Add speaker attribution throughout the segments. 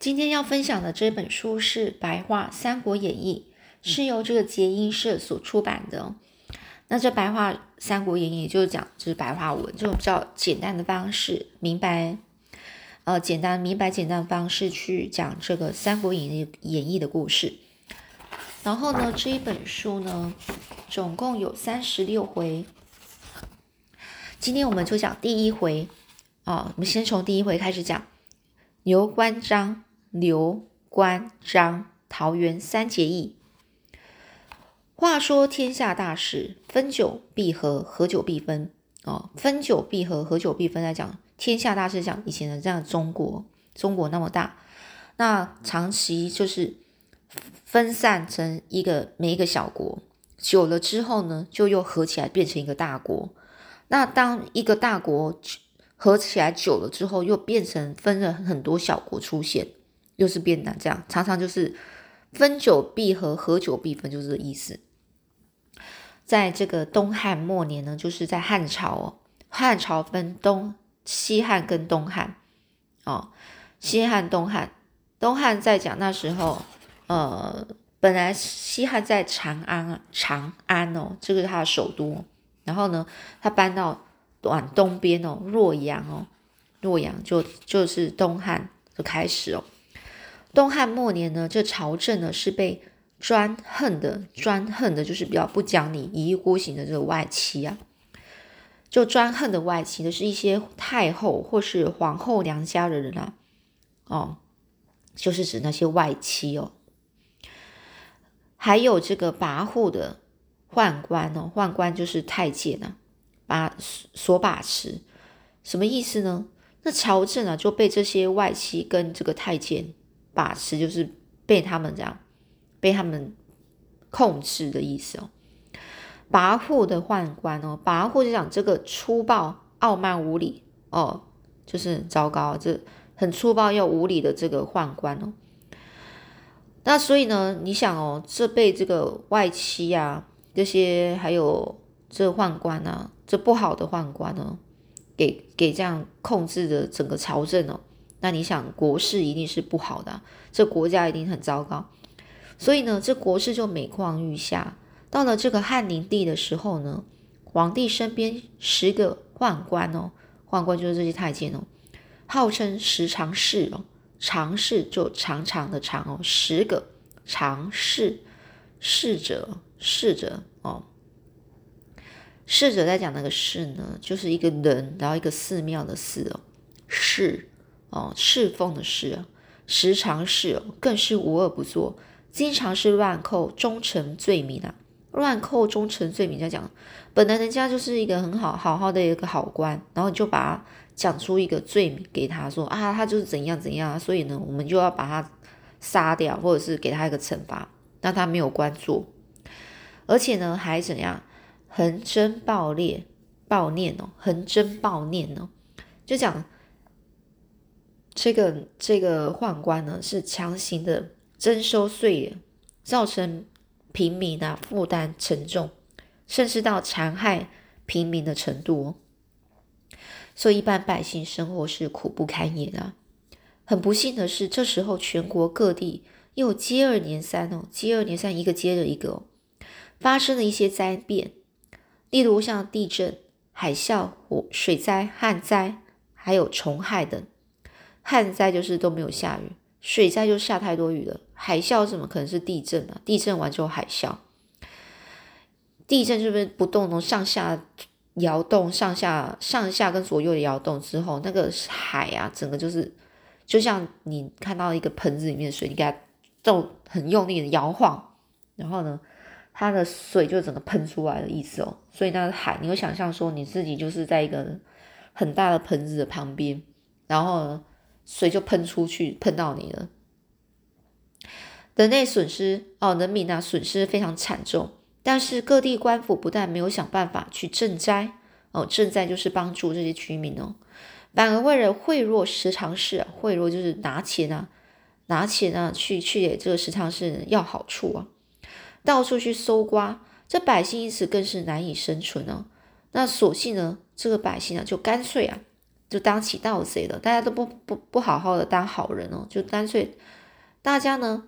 Speaker 1: 今天要分享的这本书是《白话三国演义》，是由这个结音社所出版的。那这《白话三国演义》就是讲就是白话文，这种比较简单的方式，明白，呃，简单明白简单的方式去讲这个《三国演义》演义的故事。然后呢，这一本书呢，总共有三十六回。今天我们就讲第一回，啊，我们先从第一回开始讲，刘关张。刘关张桃园三结义。话说天下大事，分久必合，合久必分。哦，分久必合，合久必分。来讲天下大事，讲以前的这样中国，中国那么大，那长期就是分散成一个每一个小国，久了之后呢，就又合起来变成一个大国。那当一个大国合起来久了之后，又变成分了很多小国出现。又是变难，这样常常就是分久必合，合久必分，就是这意思。在这个东汉末年呢，就是在汉朝哦，汉朝分东西汉跟东汉哦，西汉东汉，东汉在讲那时候，呃，本来西汉在长安啊，长安哦，这个是他的首都，然后呢，他搬到往东边哦，洛阳哦，洛阳就就是东汉的开始哦。东汉末年呢，这朝政呢是被专横的，专横的，就是比较不讲理、一意孤行的这个外戚啊，就专横的外戚呢，是一些太后或是皇后娘家的人啊，哦，就是指那些外戚哦，还有这个跋扈的宦官哦，宦官就是太监啊，把所把持，什么意思呢？那朝政啊就被这些外戚跟这个太监。把持就是被他们这样被他们控制的意思哦。跋扈的宦官哦，跋扈就讲这个粗暴、傲慢、无礼哦，就是很糟糕，这很粗暴又无礼的这个宦官哦。那所以呢，你想哦，这被这个外戚啊，这些还有这宦官啊，这不好的宦官呢，给给这样控制的整个朝政哦。那你想，国势一定是不好的，这国家一定很糟糕，所以呢，这国势就每况愈下。到了这个汉灵帝的时候呢，皇帝身边十个宦官哦，宦官就是这些太监哦，号称十常侍哦，常侍就长长的长哦，十个常侍，侍者侍者哦，侍者在讲那个侍呢，就是一个人，然后一个寺庙的寺哦，侍。哦，侍奉的侍，时常是更是无恶不作，经常是乱扣忠臣罪名啊！乱扣忠臣罪名，在讲本来人家就是一个很好好好的一个好官，然后你就把他讲出一个罪名给他说啊，他就是怎样怎样，所以呢，我们就要把他杀掉，或者是给他一个惩罚，让他没有官做，而且呢，还怎样横征暴敛暴念哦，横征暴念哦，就讲。这个这个宦官呢，是强行的征收税，造成平民啊负担沉重，甚至到残害平民的程度哦。所以一般百姓生活是苦不堪言啊。很不幸的是，这时候全国各地又接二连三哦，接二连三一个接着一个哦，发生了一些灾变，例如像地震、海啸、火水灾、旱灾，还有虫害等。旱灾就是都没有下雨，水灾就下太多雨了，海啸怎么可能是地震啊？地震完之后海啸，地震是不是不动能上下摇动，上下上下跟左右的摇动之后，那个海啊，整个就是就像你看到一个盆子里面的水，你给它动很用力的摇晃，然后呢，它的水就整个喷出来的意思哦。所以那个海，你会想象说你自己就是在一个很大的盆子的旁边，然后呢？水就喷出去，喷到你了。人类损失哦，人民啊损失非常惨重。但是各地官府不但没有想办法去赈灾哦，赈灾就是帮助这些居民哦，反而为了贿赂时常侍，贿赂就是拿钱啊，拿钱啊去去给这个时常侍要好处啊，到处去搜刮，这百姓因此更是难以生存哦。那索性呢，这个百姓啊就干脆啊。就当起盗贼了，大家都不不不好好的当好人哦，就干脆大家呢，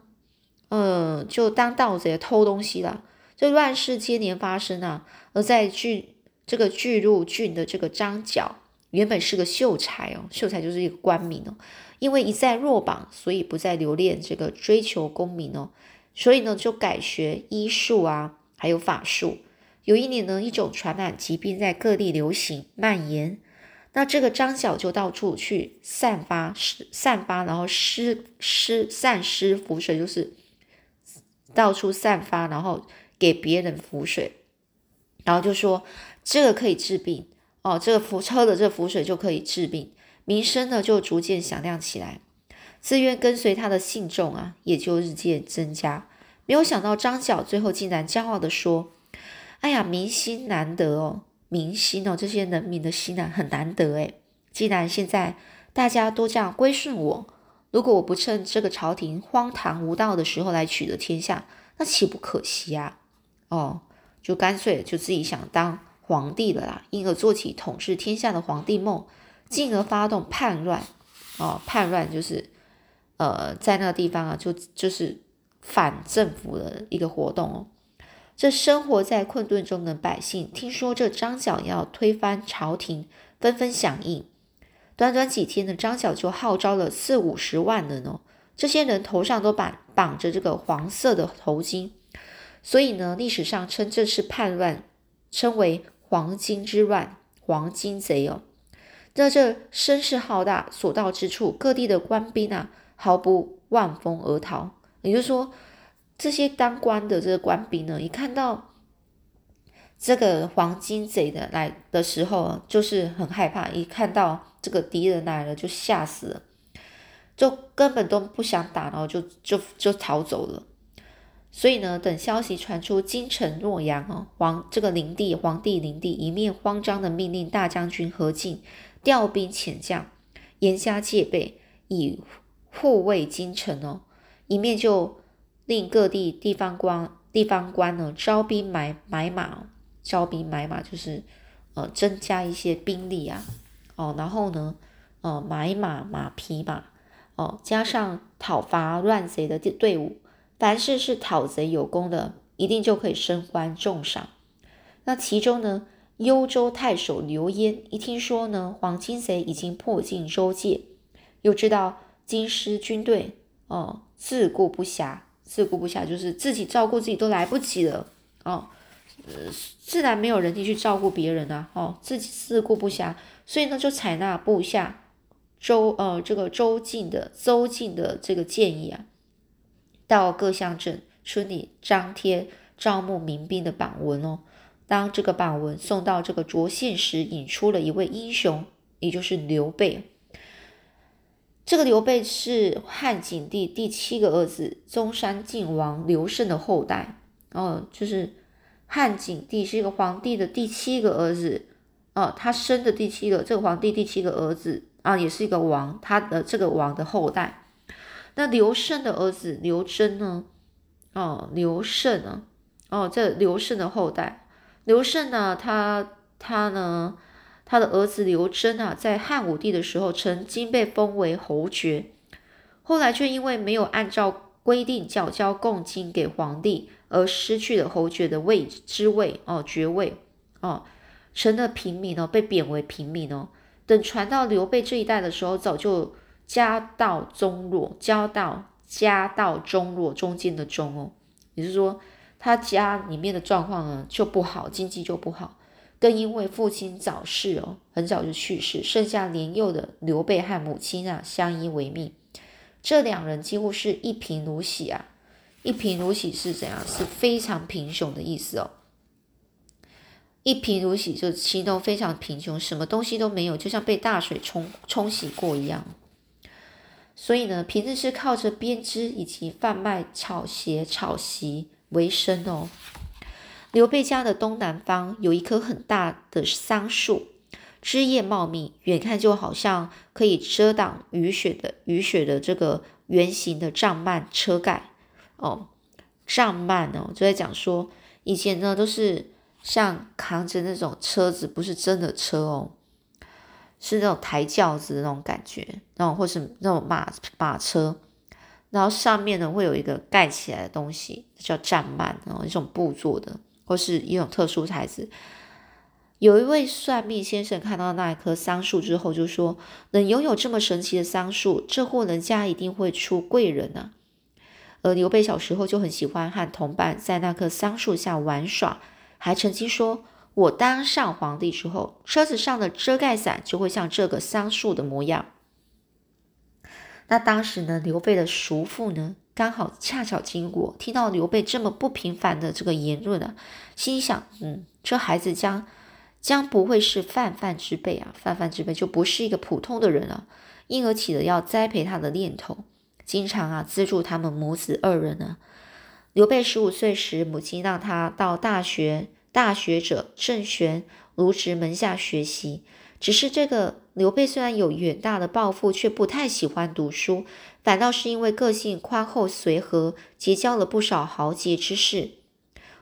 Speaker 1: 呃，就当盗贼偷东西了。这乱世接连发生啊，而在巨这个巨鹿郡的这个张角，原本是个秀才哦，秀才就是一个官民哦，因为一再落榜，所以不再留恋这个追求功名哦，所以呢就改学医术啊，还有法术。有一年呢，一种传染疾病在各地流行蔓延。那这个张角就到处去散发施散发，然后施施散施符水，就是到处散发，然后给别人符水，然后就说这个可以治病哦，这个符喝的这符水就可以治病，名声呢就逐渐响亮起来，自愿跟随他的信众啊也就日渐增加。没有想到张角最后竟然骄傲的说：“哎呀，民心难得哦。”民心哦，这些人民的心呢很难得诶。既然现在大家都这样归顺我，如果我不趁这个朝廷荒唐无道的时候来取得天下，那岂不可惜啊？哦，就干脆就自己想当皇帝了啦，因而做起统治天下的皇帝梦，进而发动叛乱。哦，叛乱就是呃，在那个地方啊，就就是反政府的一个活动哦。这生活在困顿中的百姓，听说这张角要推翻朝廷，纷纷响应。短短几天呢，张角就号召了四五十万人哦。这些人头上都绑绑着这个黄色的头巾，所以呢，历史上称这次叛乱称为“黄巾之乱”、“黄巾贼”哦。那这声势浩大，所到之处，各地的官兵啊，毫不望风而逃。也就是说。这些当官的这个官兵呢，一看到这个黄金贼的来的时候，就是很害怕；一看到这个敌人来了，就吓死了，就根本都不想打，然后就就就逃走了。所以呢，等消息传出京城洛阳哦，皇这个灵帝皇帝灵帝一面慌张的命令大将军何进调兵遣将，严加戒备，以护卫京城哦，一面就。令各地地方官地方官呢招兵买买马，招兵买马就是呃增加一些兵力啊，哦，然后呢，呃买马马匹马，哦，加上讨伐乱贼的队伍，凡是是讨贼有功的，一定就可以升官重赏。那其中呢，幽州太守刘焉一听说呢，黄金贼已经破进州界，又知道京师军队哦自顾不暇。自顾不暇，就是自己照顾自己都来不及了哦，呃，自然没有人力去照顾别人啊，哦，自己自顾不暇，所以呢，就采纳部下周呃这个周进的周进的这个建议啊，到各乡镇村里张贴招募民兵的榜文哦。当这个榜文送到这个涿县时，引出了一位英雄，也就是刘备。这个刘备是汉景帝第七个儿子中山靖王刘胜的后代哦，就是汉景帝是一个皇帝的第七个儿子哦，他生的第七个这个皇帝第七个儿子啊，也是一个王，他的这个王的后代。那刘胜的儿子刘贞呢？哦，刘胜呢？哦，这刘胜的后代，刘胜呢？他他呢？他的儿子刘贞啊，在汉武帝的时候曾经被封为侯爵，后来却因为没有按照规定缴交贡金给皇帝，而失去了侯爵的位之位哦，爵位哦，成了平民哦，被贬为平民哦。等传到刘备这一代的时候，早就家道中落，家道家道中落，中间的中哦，也就是说他家里面的状况呢就不好，经济就不好。更因为父亲早逝哦，很早就去世，剩下年幼的刘备和母亲啊相依为命。这两人几乎是一贫如洗啊，一贫如洗是怎样？是非常贫穷的意思哦。一贫如洗就形容非常贫穷，什么东西都没有，就像被大水冲冲洗过一样。所以呢，平日是靠着编织以及贩卖草鞋、草席为生哦。刘备家的东南方有一棵很大的桑树，枝叶茂密，远看就好像可以遮挡雨雪的雨雪的这个圆形的帐幔车盖。哦，帐幔哦，就在讲说以前呢都是像扛着那种车子，不是真的车哦，是那种抬轿子的那种感觉，然后或是那种马马车，然后上面呢会有一个盖起来的东西，叫帐幔，然后一种布做的，或是一种特殊材质。有一位算命先生看到那一棵桑树之后，就说：“能拥有这么神奇的桑树，这户人家一定会出贵人啊！”而刘备小时候就很喜欢和同伴在那棵桑树下玩耍，还曾经说：“我当上皇帝之后，车子上的遮盖伞就会像这个桑树的模样。”那当时呢，刘备的叔父呢，刚好恰巧经过，听到刘备这么不平凡的这个言论啊，心想：“嗯，这孩子将……”将不会是泛泛之辈啊，泛泛之辈就不是一个普通的人了，因而起了要栽培他的念头，经常啊资助他们母子二人呢。刘备十五岁时，母亲让他到大学大学者郑玄卢植门下学习。只是这个刘备虽然有远大的抱负，却不太喜欢读书，反倒是因为个性宽厚随和，结交了不少豪杰之士。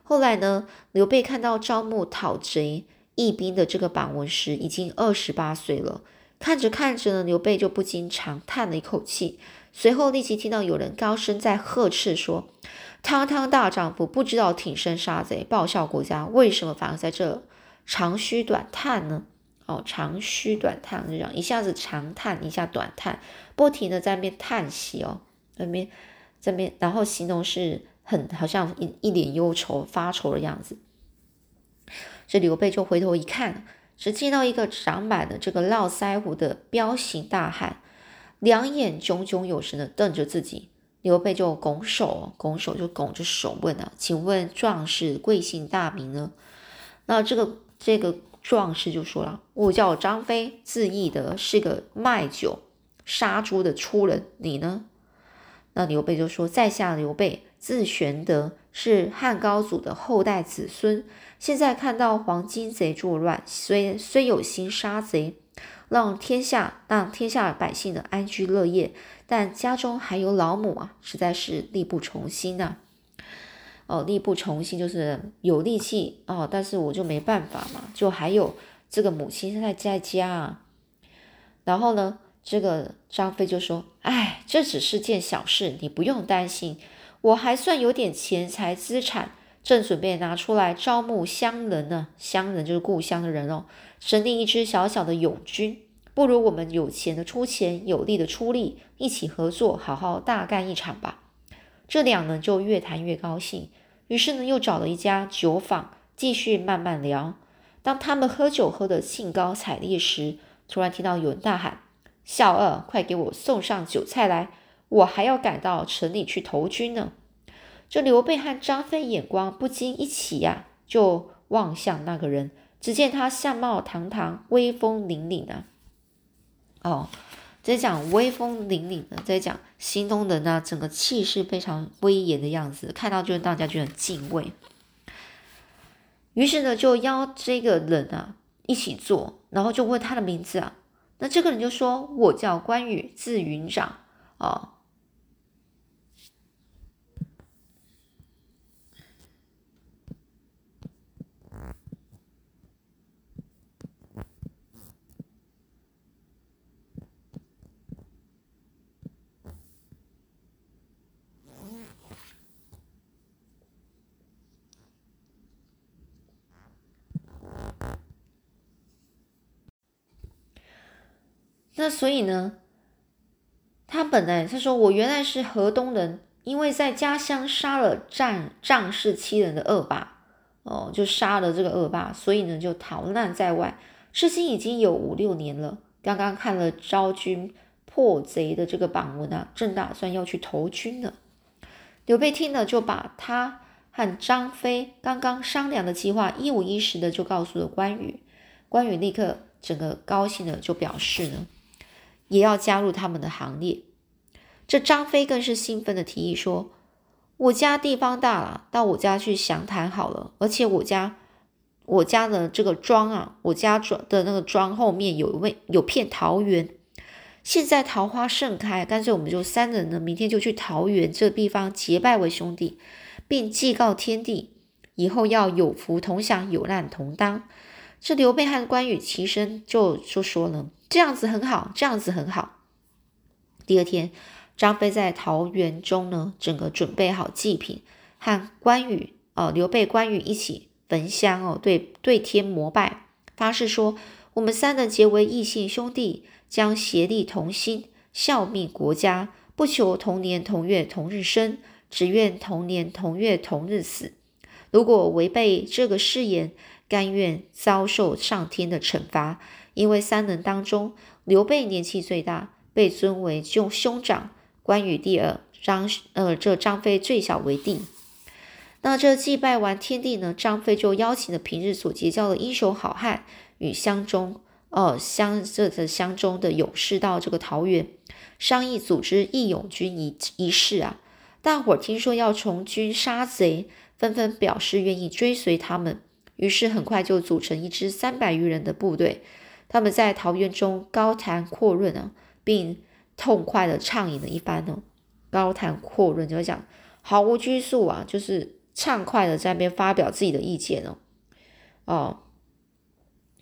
Speaker 1: 后来呢，刘备看到招募讨贼。义兵的这个榜文时，已经二十八岁了。看着看着呢，刘备就不禁长叹了一口气。随后立即听到有人高声在呵斥说：“堂堂大丈夫，不知道挺身杀贼，报效国家，为什么反而在这长吁短叹呢？”哦，长吁短叹，这样一下子长叹，一下短叹，不停的在那边叹息哦，在那边这边，然后形容是很好像一一脸忧愁发愁的样子。这刘备就回头一看，只见到一个长满了这个络腮胡的彪形大汉，两眼炯炯有神的瞪着自己。刘备就拱手，拱手就拱着手问啊：“请问壮士贵姓大名呢？”那这个这个壮士就说了：“我叫张飞，字翼德，是个卖酒杀猪的粗人。你呢？”那刘备就说：“在下刘备，字玄德，是汉高祖的后代子孙。”现在看到黄巾贼作乱，虽虽有心杀贼，让天下让天下百姓的安居乐业，但家中还有老母啊，实在是力不从心呐。哦，力不从心就是有力气哦，但是我就没办法嘛，就还有这个母亲现在在家啊。然后呢，这个张飞就说：“哎，这只是件小事，你不用担心，我还算有点钱财资产。”正准备拿出来招募乡人呢，乡人就是故乡的人哦，成立一支小小的勇军。不如我们有钱的出钱，有力的出力，一起合作，好好大干一场吧。这俩呢就越谈越高兴，于是呢又找了一家酒坊，继续慢慢聊。当他们喝酒喝得兴高采烈时，突然听到有人大喊：“小二，快给我送上酒菜来，我还要赶到城里去投军呢。”这刘备和张飞眼光不禁一起呀，就望向那个人。只见他相貌堂堂，威风凛凛的。哦，在讲威风凛凛的，在讲形容人呢，整个气势非常威严的样子，看到就大家就很敬畏。于是呢，就邀这个人啊一起坐，然后就问他的名字啊。那这个人就说：“我叫关羽，字云长。”啊。那所以呢，他本来他说我原来是河东人，因为在家乡杀了仗仗势欺人的恶霸，哦，就杀了这个恶霸，所以呢就逃难在外，至今已经有五六年了。刚刚看了昭君破贼的这个榜文啊，正打算要去投军呢。刘备听了，就把他和张飞刚刚商量的计划一五一十的就告诉了关羽。关羽立刻整个高兴的就表示呢。也要加入他们的行列。这张飞更是兴奋的提议说：“我家地方大了，到我家去详谈好了。而且我家我家的这个庄啊，我家庄的那个庄后面有位有片桃园，现在桃花盛开，干脆我们就三人呢，明天就去桃园这地方结拜为兄弟，并祭告天地，以后要有福同享，有难同当。这刘备和关羽齐声就就说了：“这样子很好，这样子很好。”第二天，张飞在桃园中呢，整个准备好祭品，和关羽哦，刘备、关羽一起焚香哦，对对天膜拜，发誓说：“我们三人结为异姓兄弟，将协力同心，效命国家，不求同年同月同日生，只愿同年同月同日死。如果违背这个誓言，甘愿遭受上天的惩罚。因为三人当中，刘备年纪最大。”被尊为兄兄长，关羽第二，张呃这张飞最小为弟。那这祭拜完天地呢，张飞就邀请了平日所结交的英雄好汉与乡中呃乡这的乡中的勇士到这个桃园商议组织义勇军仪仪式啊。大伙儿听说要从军杀贼，纷纷表示愿意追随他们，于是很快就组成一支三百余人的部队。他们在桃园中高谈阔论啊。并痛快的畅饮了一番呢，高谈阔论，就讲毫无拘束啊，就是畅快的在那边发表自己的意见哦，哦，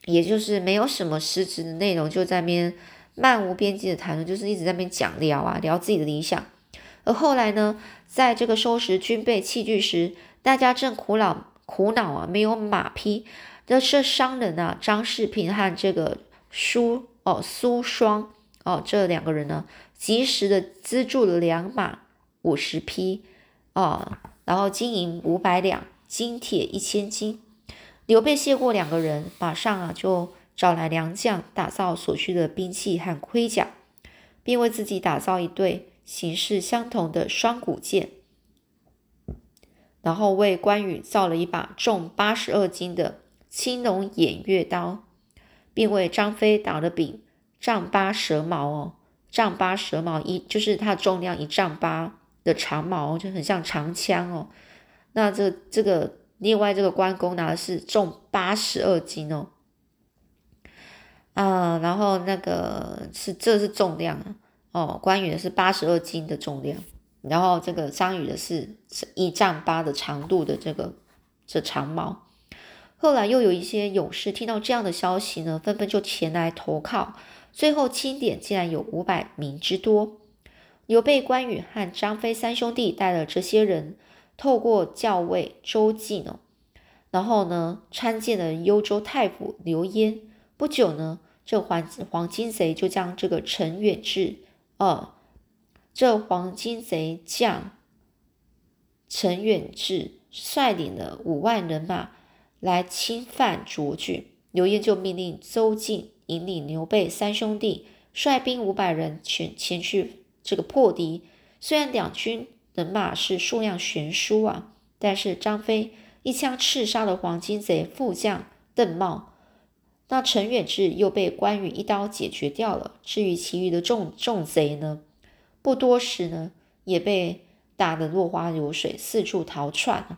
Speaker 1: 也就是没有什么实质的内容，就在那边漫无边际的谈论，就是一直在那边讲聊啊，聊自己的理想。而后来呢，在这个收拾军备器具时，大家正苦恼苦恼啊，没有马匹。这是商人啊，张世平和这个苏哦苏双。哦，这两个人呢，及时的资助了两马五十匹，哦，然后金银五百两，金铁一千斤。刘备谢过两个人，马上啊就找来良将，打造所需的兵器和盔甲，并为自己打造一对形式相同的双股剑，然后为关羽造了一把重八十二斤的青龙偃月刀，并为张飞打了柄。丈八蛇矛哦，丈八蛇矛一就是它重量一丈八的长矛，就很像长枪哦。那这这个另外这个关公拿的是重八十二斤哦，啊，然后那个是这是重量啊哦，关羽的是八十二斤的重量，然后这个张宇的是一丈八的长度的这个这长矛。后来又有一些勇士听到这样的消息呢，纷纷就前来投靠。最后清点竟然有五百名之多。刘备、关羽和张飞三兄弟带了这些人，透过校尉周济呢，然后呢参见了幽州太傅刘焉。不久呢，这黄黄金贼就将这个陈远志，呃，这黄金贼将陈远志率领了五万人马来侵犯涿郡，刘焉就命令邹靖。引领刘备三兄弟率兵五百人前前去这个破敌。虽然两军人马是数量悬殊啊，但是张飞一枪刺杀了黄金贼副将邓茂，那陈远志又被关羽一刀解决掉了。至于其余的众众贼呢，不多时呢也被打得落花流水，四处逃窜。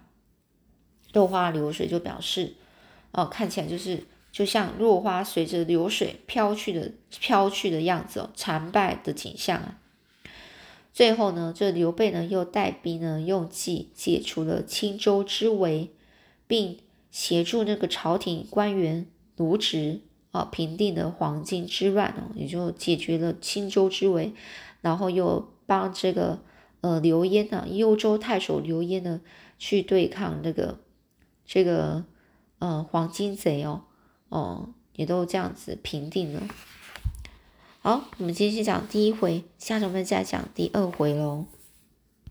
Speaker 1: 落花流水就表示，哦，看起来就是。就像落花随着流水飘去的飘去的样子哦，惨败的景象啊。最后呢，这刘备呢又带兵呢用计解除了青州之围，并协助那个朝廷官员卢植啊平定了黄巾之乱哦，也就解决了青州之围，然后又帮这个呃刘焉呢，幽州太守刘焉呢去对抗那个这个呃黄金贼哦。哦，也都这样子平定了。好，我们继续讲第一回，下周我们再讲第二回喽。